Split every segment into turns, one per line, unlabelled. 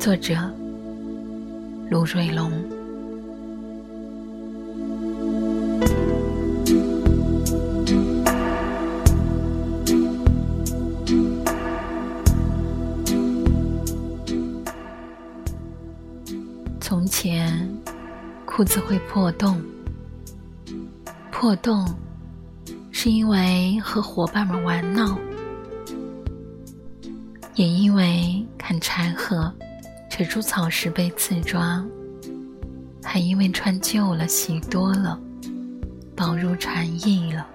作者：卢瑞龙。从前，裤子会破洞，破洞是因为和伙伴们玩闹。也因为砍柴禾、扯出草时被刺抓，还因为穿旧了、洗多了，薄如蝉翼了。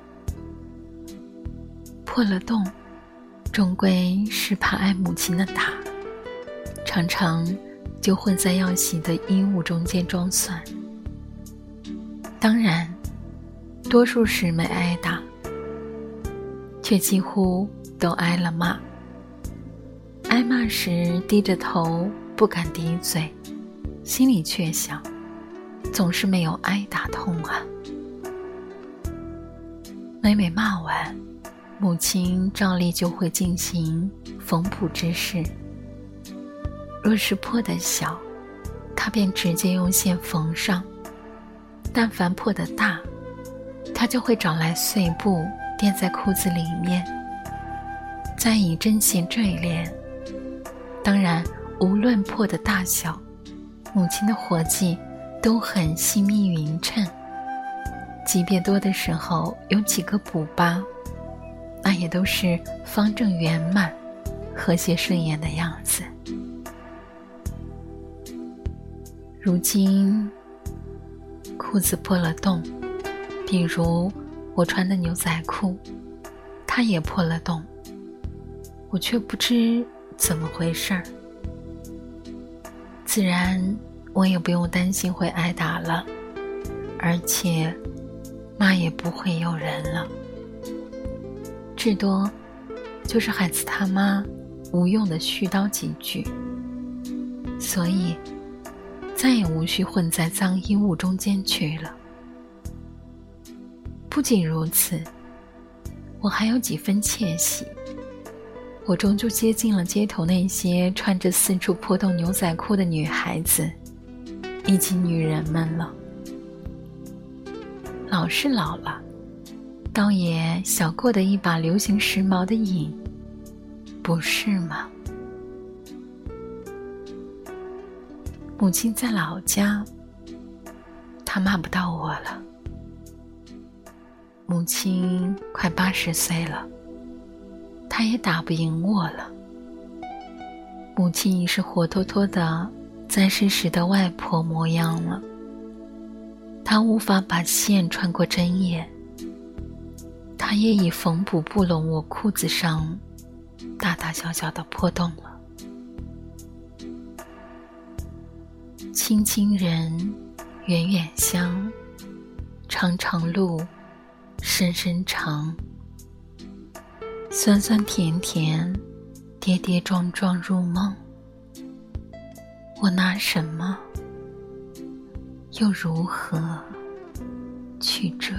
破了洞，终归是怕挨母亲的打，常常就混在要洗的衣物中间装蒜。当然，多数时没挨打，却几乎都挨了骂。挨骂时低着头不敢低嘴，心里却想：总是没有挨打痛啊。每每骂完，母亲照例就会进行缝补之事。若是破的小，她便直接用线缝上；但凡破的大，她就会找来碎布垫在裤子里面，再以针线缀连。当然，无论破的大小，母亲的活计都很细密匀称。即便多的时候有几个补疤，那也都是方正圆满、和谐顺眼的样子。如今裤子破了洞，比如我穿的牛仔裤，它也破了洞，我却不知。怎么回事儿？自然，我也不用担心会挨打了，而且骂也不会有人了，至多就是孩子他妈无用的絮叨几句，所以再也无需混在脏衣物中间去了。不仅如此，我还有几分窃喜。我终究接近了街头那些穿着四处破洞牛仔裤的女孩子，以及女人们了。老是老了，倒也小过的一把流行时髦的瘾，不是吗？母亲在老家，她骂不到我了。母亲快八十岁了。他也打不赢我了。母亲已是活脱脱的在世时的外婆模样了。她无法把线穿过针眼。她也已缝补不拢我裤子上大大小小的破洞了。亲亲人，远远乡，长长路，深深长。酸酸甜甜，跌跌撞撞入梦。我拿什么，又如何去追？